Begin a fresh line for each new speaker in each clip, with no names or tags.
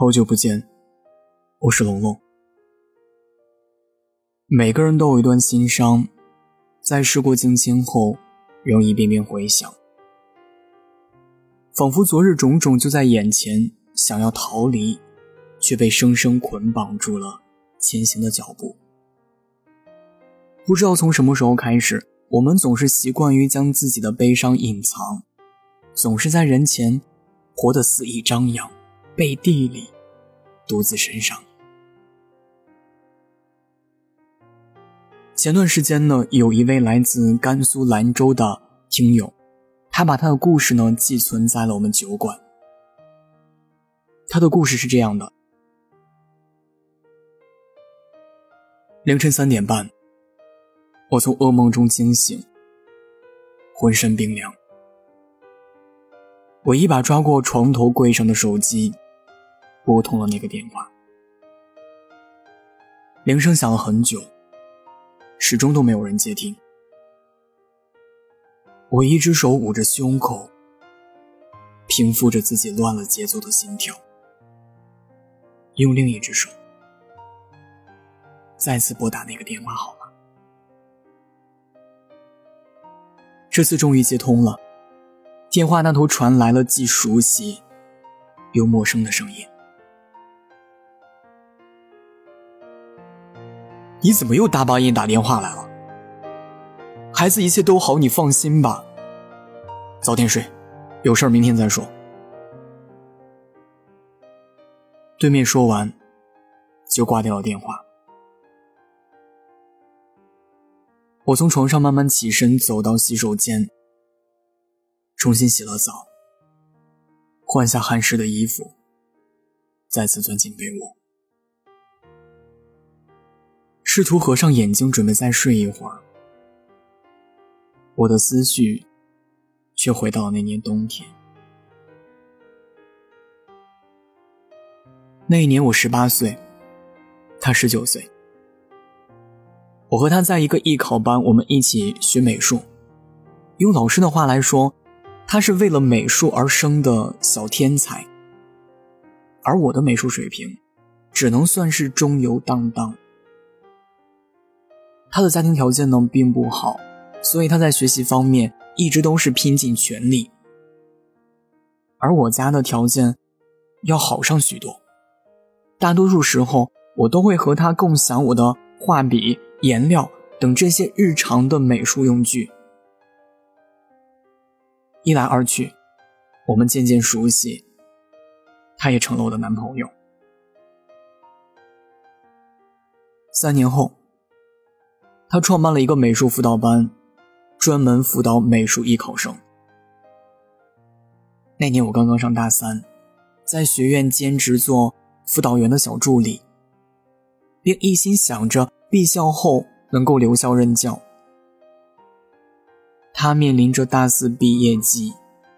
好久不见，我是龙龙。每个人都有一段心伤，在事过境迁后，仍一遍遍回想，仿佛昨日种种就在眼前，想要逃离，却被生生捆绑住了前行的脚步。不知道从什么时候开始，我们总是习惯于将自己的悲伤隐藏，总是在人前活得肆意张扬。背地里，独自身上。前段时间呢，有一位来自甘肃兰州的听友，他把他的故事呢寄存在了我们酒馆。他的故事是这样的：凌晨三点半，我从噩梦中惊醒，浑身冰凉。我一把抓过床头柜上的手机。拨通了那个电话，铃声响了很久，始终都没有人接听。我一只手捂着胸口，平复着自己乱了节奏的心跳，用另一只手再次拨打那个电话号码。这次终于接通了，电话那头传来了既熟悉又陌生的声音。你怎么又大半夜打电话来了？孩子一切都好，你放心吧。早点睡，有事儿明天再说。对面说完，就挂掉了电话。我从床上慢慢起身，走到洗手间，重新洗了澡，换下汗湿的衣服，再次钻进被窝。试图合上眼睛，准备再睡一会儿，我的思绪却回到了那年冬天。那一年我十八岁，他十九岁。我和他在一个艺考班，我们一起学美术。用老师的话来说，他是为了美术而生的小天才，而我的美术水平只能算是中游荡荡。他的家庭条件呢并不好，所以他在学习方面一直都是拼尽全力。而我家的条件要好上许多，大多数时候我都会和他共享我的画笔、颜料等这些日常的美术用具。一来二去，我们渐渐熟悉，他也成了我的男朋友。三年后。他创办了一个美术辅导班，专门辅导美术艺考生。那年我刚刚上大三，在学院兼职做辅导员的小助理，并一心想着毕校后能够留校任教。他面临着大四毕业季，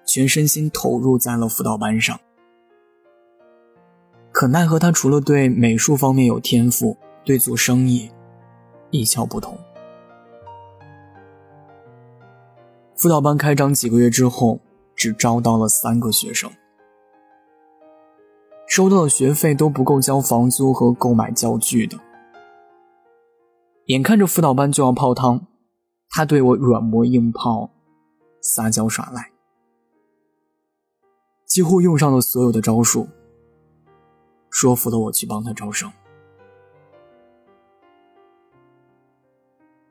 全身心投入在了辅导班上。可奈何他除了对美术方面有天赋，对做生意。一窍不通。辅导班开张几个月之后，只招到了三个学生，收到的学费都不够交房租和购买教具的。眼看着辅导班就要泡汤，他对我软磨硬泡，撒娇耍赖，几乎用上了所有的招数，说服了我去帮他招生。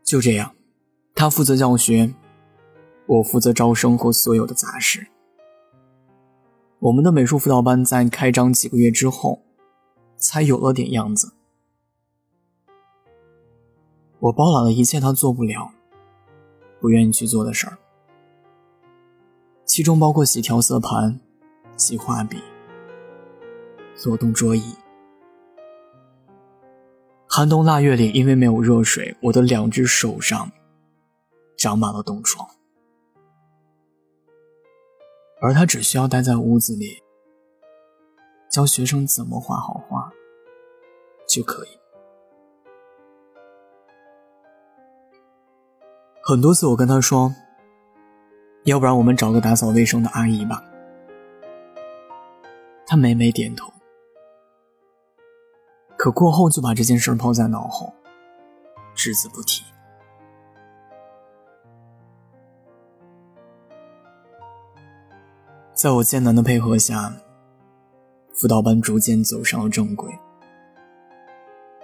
就这样，他负责教学，我负责招生和所有的杂事。我们的美术辅导班在开张几个月之后，才有了点样子。我包揽了一切他做不了、不愿意去做的事儿，其中包括洗调色盘、洗画笔、做动桌椅。寒冬腊月里，因为没有热水，我的两只手上长满了冻疮，而他只需要待在屋子里，教学生怎么画好画就可以。很多次我跟他说：“要不然我们找个打扫卫生的阿姨吧。”他每每点头，可过后就把这件事抛在脑后，只字不提。在我艰难的配合下，辅导班逐渐走上了正轨，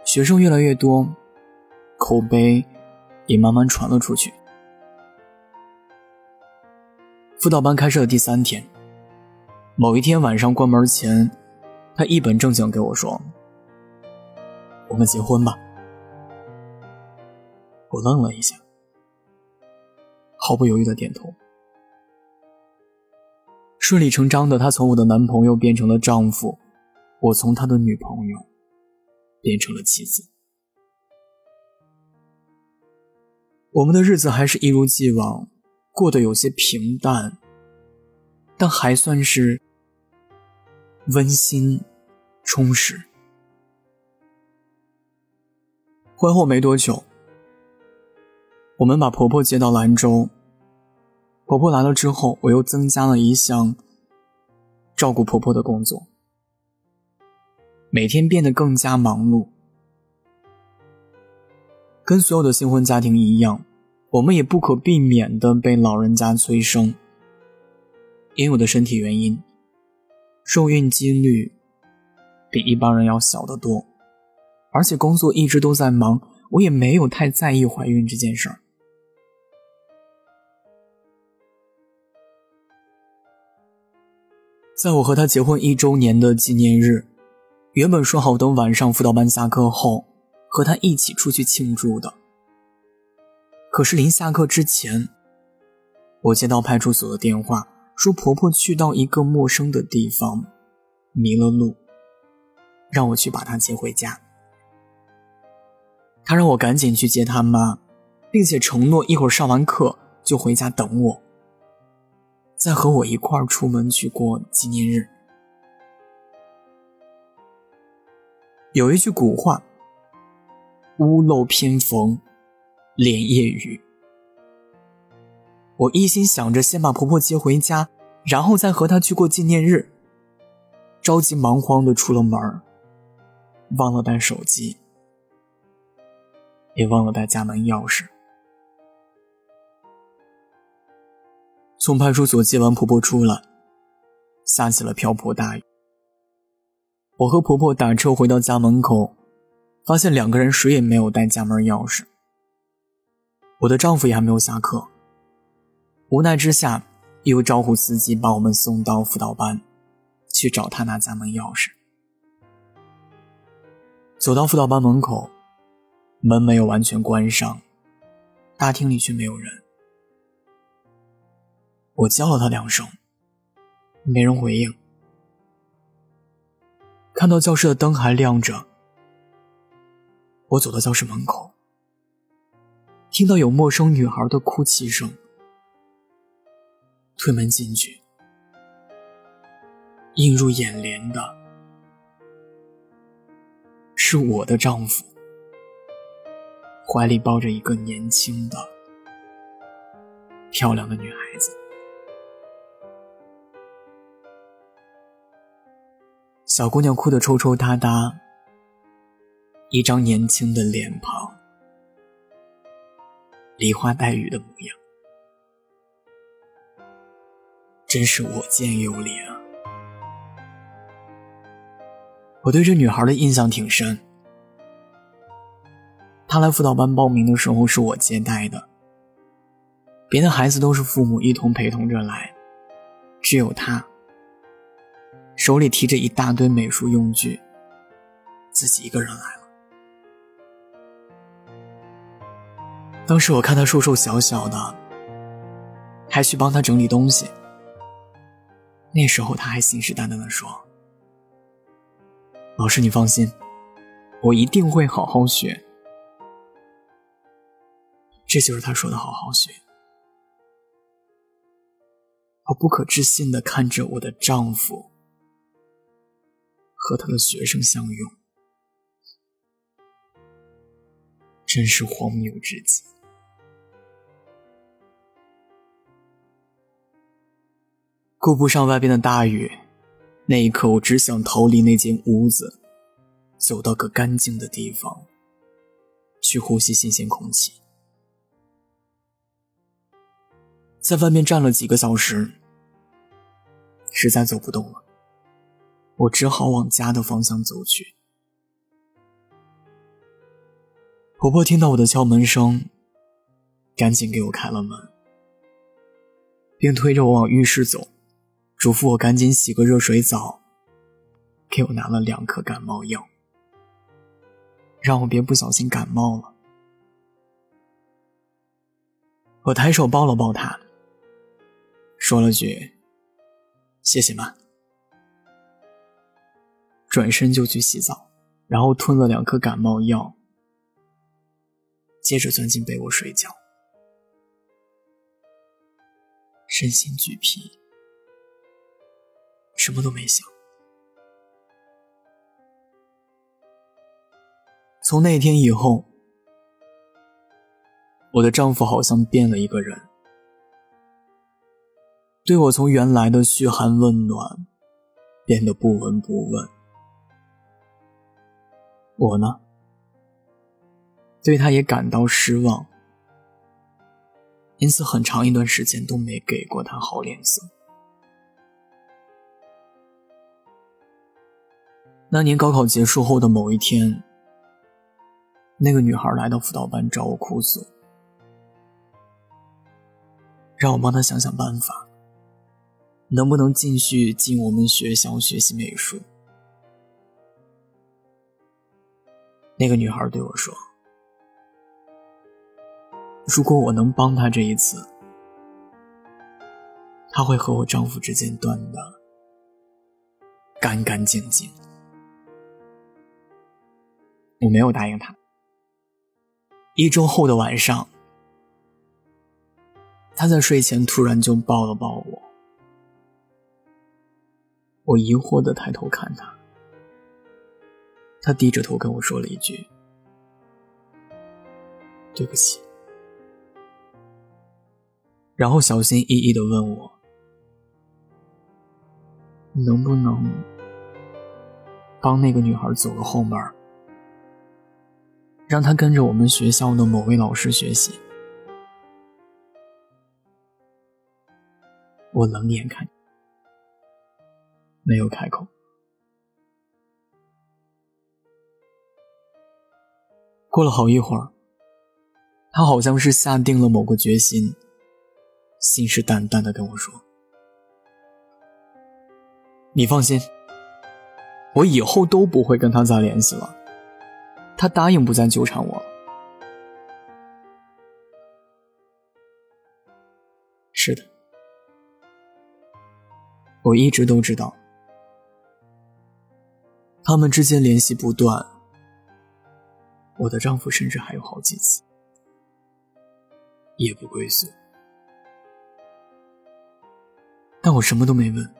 学生越来越多，口碑也慢慢传了出去。辅导班开设的第三天，某一天晚上关门前，他一本正经给我说：“我们结婚吧。”我愣了一下，毫不犹豫的点头。顺理成章的，他从我的男朋友变成了丈夫，我从他的女朋友变成了妻子。我们的日子还是一如既往。过得有些平淡，但还算是温馨、充实。婚后没多久，我们把婆婆接到兰州。婆婆来了之后，我又增加了一项照顾婆婆的工作，每天变得更加忙碌，跟所有的新婚家庭一样。我们也不可避免的被老人家催生，因我的身体原因，受孕几率比一般人要小得多，而且工作一直都在忙，我也没有太在意怀孕这件事儿。在我和他结婚一周年的纪念日，原本说好等晚上辅导班下课后，和他一起出去庆祝的。可是临下课之前，我接到派出所的电话，说婆婆去到一个陌生的地方，迷了路，让我去把她接回家。他让我赶紧去接他妈，并且承诺一会儿上完课就回家等我，再和我一块儿出门去过纪念日。有一句古话：“屋漏偏逢。”连夜雨，我一心想着先把婆婆接回家，然后再和她去过纪念日。着急忙慌的出了门忘了带手机，也忘了带家门钥匙。从派出所接完婆婆出来，下起了瓢泼大雨。我和婆婆打车回到家门口，发现两个人谁也没有带家门钥匙。我的丈夫也还没有下课，无奈之下，又招呼司机把我们送到辅导班，去找他拿家门钥匙。走到辅导班门口，门没有完全关上，大厅里却没有人。我叫了他两声，没人回应。看到教室的灯还亮着，我走到教室门口。听到有陌生女孩的哭泣声，推门进去，映入眼帘的是我的丈夫，怀里抱着一个年轻的、漂亮的女孩子。小姑娘哭得抽抽搭搭，一张年轻的脸庞。梨花带雨的模样，真是我见犹怜啊！我对这女孩的印象挺深。他来辅导班报名的时候是我接待的，别的孩子都是父母一同陪同着来，只有他手里提着一大堆美术用具，自己一个人来了。当时我看他瘦瘦小小的，还去帮他整理东西。那时候他还信誓旦旦的说：“老师，你放心，我一定会好好学。”这就是他说的“好好学”。我不可置信的看着我的丈夫和他的学生相拥，真是荒谬至极。顾不上外边的大雨，那一刻我只想逃离那间屋子，走到个干净的地方，去呼吸新鲜空气。在外面站了几个小时，实在走不动了，我只好往家的方向走去。婆婆听到我的敲门声，赶紧给我开了门，并推着我往浴室走，嘱咐我赶紧洗个热水澡，给我拿了两颗感冒药，让我别不小心感冒了。我抬手抱了抱她，说了句“谢谢妈”，转身就去洗澡，然后吞了两颗感冒药。接着钻进被窝睡觉，身心俱疲，什么都没想。从那天以后，我的丈夫好像变了一个人，对我从原来的嘘寒问暖，变得不闻不问。我呢？对他也感到失望，因此很长一段时间都没给过他好脸色。那年高考结束后的某一天，那个女孩来到辅导班找我哭诉，让我帮她想想办法，能不能继续进我们学校学习美术。那个女孩对我说。如果我能帮她这一次，她会和我丈夫之间断的干干净净。我没有答应她。一周后的晚上，她在睡前突然就抱了抱我，我疑惑的抬头看她，她低着头跟我说了一句：“对不起。”然后小心翼翼的问我：“能不能帮那个女孩走个后门，让她跟着我们学校的某位老师学习？”我冷眼看，没有开口。过了好一会儿，他好像是下定了某个决心。信誓旦旦的跟我说：“你放心，我以后都不会跟他再联系了。他答应不再纠缠我。”是的，我一直都知道，他们之间联系不断。我的丈夫甚至还有好几次夜不归宿。但我什么都没问，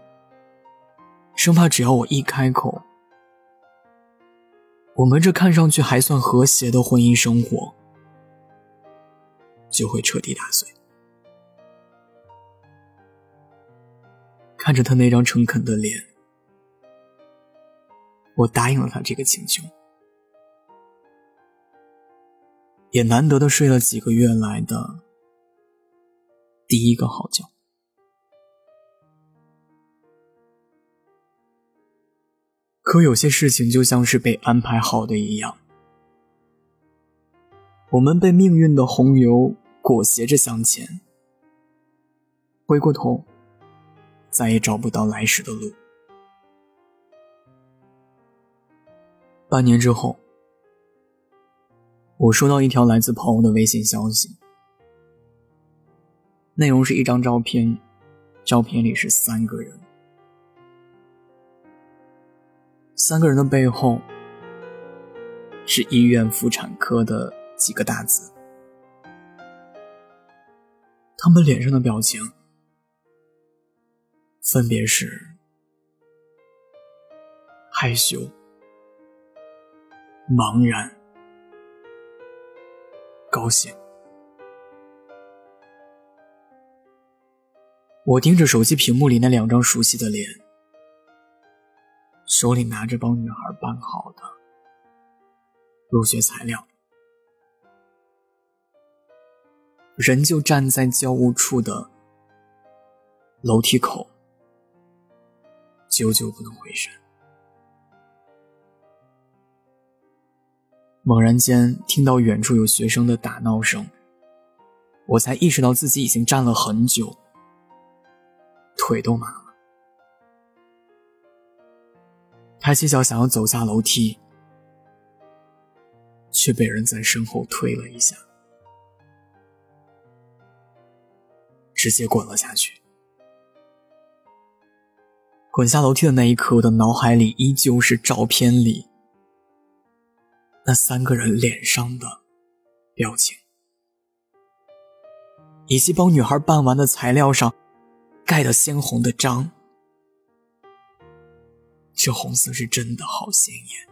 生怕只要我一开口，我们这看上去还算和谐的婚姻生活就会彻底打碎。看着他那张诚恳的脸，我答应了他这个请求，也难得的睡了几个月来的第一个好觉。可有些事情就像是被安排好的一样，我们被命运的洪流裹挟着向前，回过头，再也找不到来时的路。半年之后，我收到一条来自朋友的微信消息，内容是一张照片，照片里是三个人。三个人的背后是医院妇产科的几个大字，他们脸上的表情分别是害羞、茫然、高兴。我盯着手机屏幕里那两张熟悉的脸。手里拿着帮女孩办好的入学材料，人就站在教务处的楼梯口，久久不能回神。猛然间听到远处有学生的打闹声，我才意识到自己已经站了很久，腿都麻了。抬起脚想要走下楼梯，却被人在身后推了一下，直接滚了下去。滚下楼梯的那一刻，我的脑海里依旧是照片里。那三个人脸上的表情，以及帮女孩办完的材料上盖的鲜红的章，这红色是真的好鲜艳，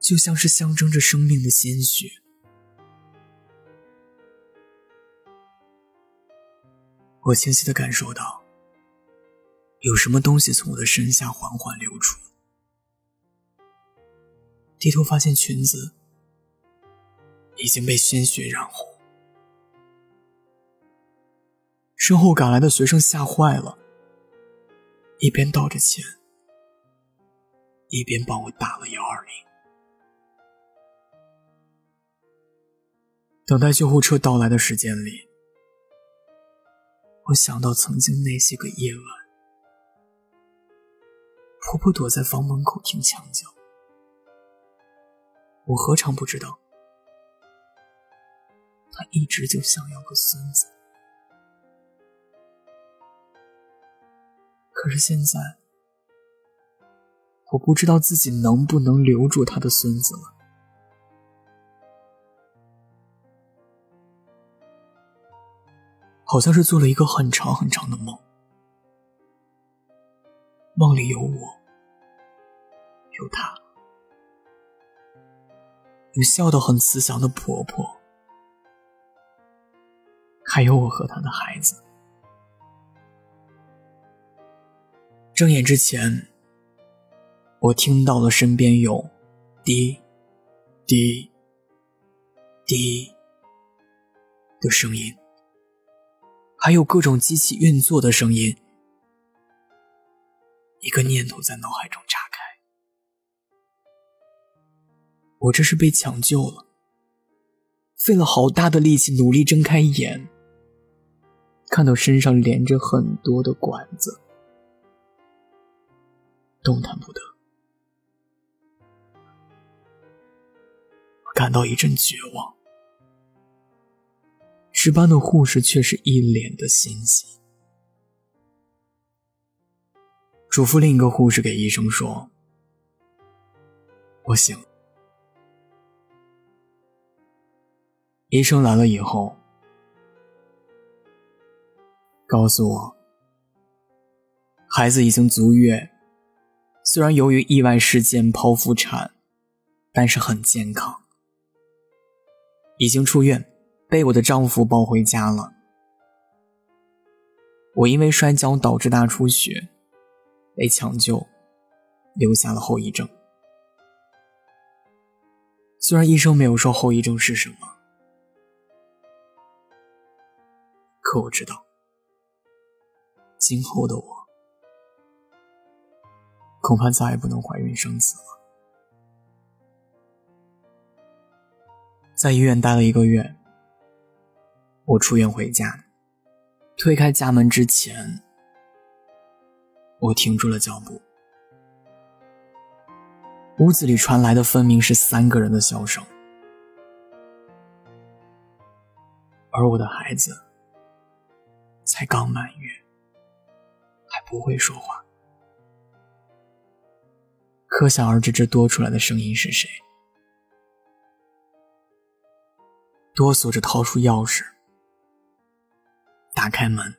就像是象征着生命的鲜血。我清晰的感受到，有什么东西从我的身下缓缓流出。低头发现裙子已经被鲜血染红，身后赶来的学生吓坏了，一边道着歉，一边帮我打了幺二零。等待救护车到来的时间里，我想到曾经那些个夜晚，婆婆躲在房门口听墙角。我何尝不知道，他一直就想要个孙子。可是现在，我不知道自己能不能留住他的孙子了。好像是做了一个很长很长的梦，梦里有我，有他。我笑得很慈祥的婆婆，还有我和她的孩子。睁眼之前，我听到了身边有滴滴滴的声音，还有各种机器运作的声音。一个念头在脑海中炸我这是被抢救了，费了好大的力气，努力睁开眼，看到身上连着很多的管子，动弹不得，我感到一阵绝望。值班的护士却是一脸的欣喜，嘱咐另一个护士给医生说：“我醒了。”医生来了以后，告诉我，孩子已经足月，虽然由于意外事件剖腹产，但是很健康，已经出院，被我的丈夫抱回家了。我因为摔跤导致大出血，被抢救，留下了后遗症。虽然医生没有说后遗症是什么。可我知道，今后的我恐怕再也不能怀孕生子了。在医院待了一个月，我出院回家，推开家门之前，我停住了脚步。屋子里传来的分明是三个人的笑声，而我的孩子。才刚满月，还不会说话，可想而知，这多出来的声音是谁？哆嗦着掏出钥匙，打开门，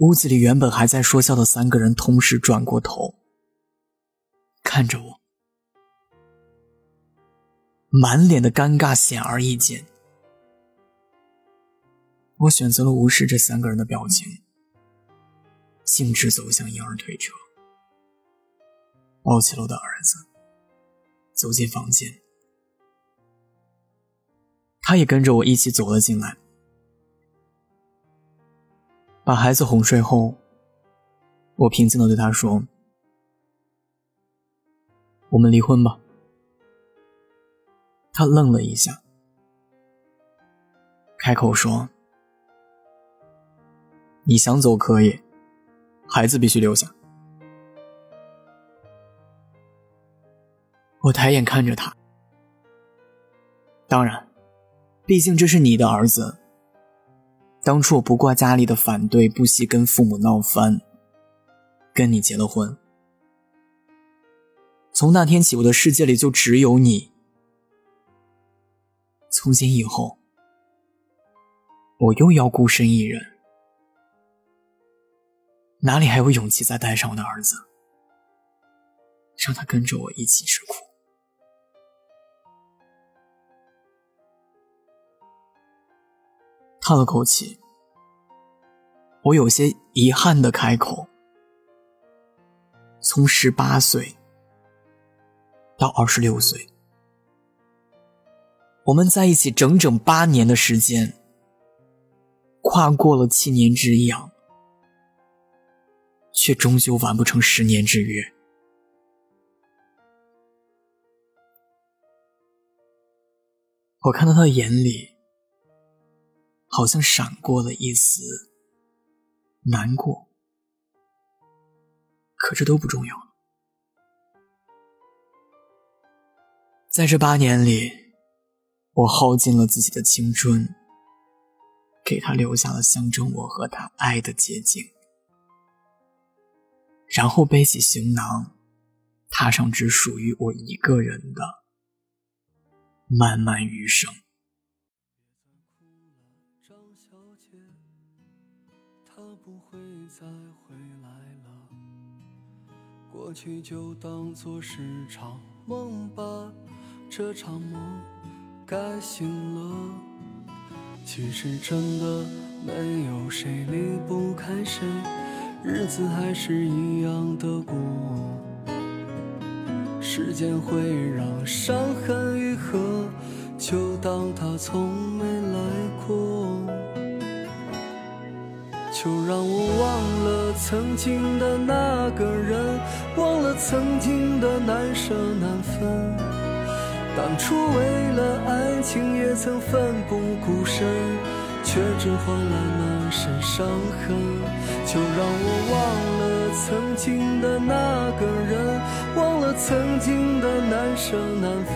屋子里原本还在说笑的三个人同时转过头，看着我，满脸的尴尬显而易见。我选择了无视这三个人的表情，径直走向婴儿推车。
抱起了我的儿子，走进房间。他也跟着我一起走了进来。把孩子哄睡后，我平静的对他说：“我们离婚吧。”他愣了一下，开口说：“你想走可以，孩子必须留下。”我抬眼看着他，当然，毕竟这是你的儿子。当初我不顾家里的反对，不惜跟父母闹翻，跟你结了婚。从那天起，我的世界里就只有你。从今以后，我又要孤身一人，哪里还有勇气再带上我的儿子，让他跟着我一起吃苦？叹了口气，我有些遗憾的开口：“从十八岁到二十六岁，我们在一起整整八年的时间，跨过了七年之痒，却终究完不成十年之约。”我看到他的眼里。好像闪过了一丝难过，可这都不重要。在这八年里，我耗尽了自己的青春，给他留下了象征我和他爱的结晶，然后背起行囊，踏上只属于我一个人的漫漫余生。再回来了，过去就当作是场梦吧，这场梦该醒了。其实真的没有谁离不开谁，日子还是一样的过。时间会让伤痕愈合，就当它从没来过。就让我忘了曾经的那个人，忘了曾经的难舍难分。当初为了爱情也曾奋不顾身，却只换来满身伤痕。就让我忘了曾经的那个人，忘了曾经的难舍难分。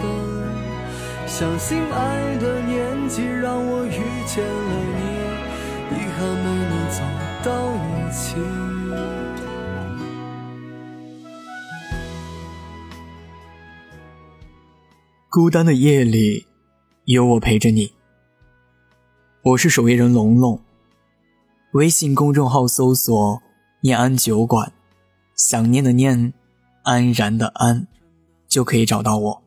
相信爱的年纪让我遇见了你，遗憾没能走。到一起。孤单的夜里，有我陪着你。我是守夜人龙龙，微信公众号搜索“念安酒馆”，想念的念，安然的安，就可以找到我。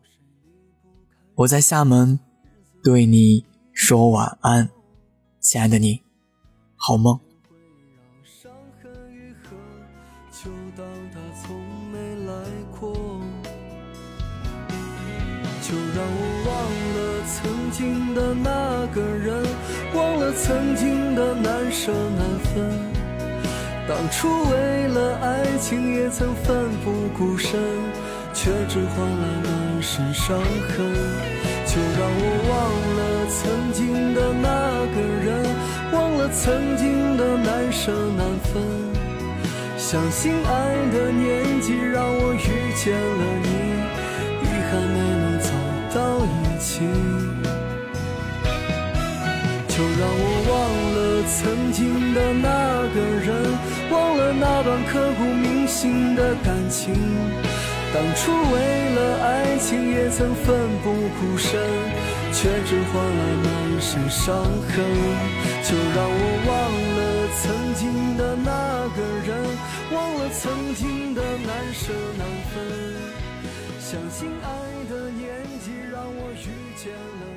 我在厦门，对你说晚安，亲爱的你，好梦。就让我忘了曾经的那个人，忘了曾经的难舍难分。当初为了爱情也曾奋不顾身，却只换来满身伤痕。就让我忘了曾经的那个人，忘了曾经的难舍难分。相信爱的年纪让我遇见了你，遗憾没能走。到一起，就让我忘了曾经的那个人，忘了那段刻骨铭心的感情。当初为了爱情也曾奋不顾身，却只换来满身伤痕。就让我忘了曾经的那个人，忘了曾经的难舍难分。相信爱的年纪让我遇见了。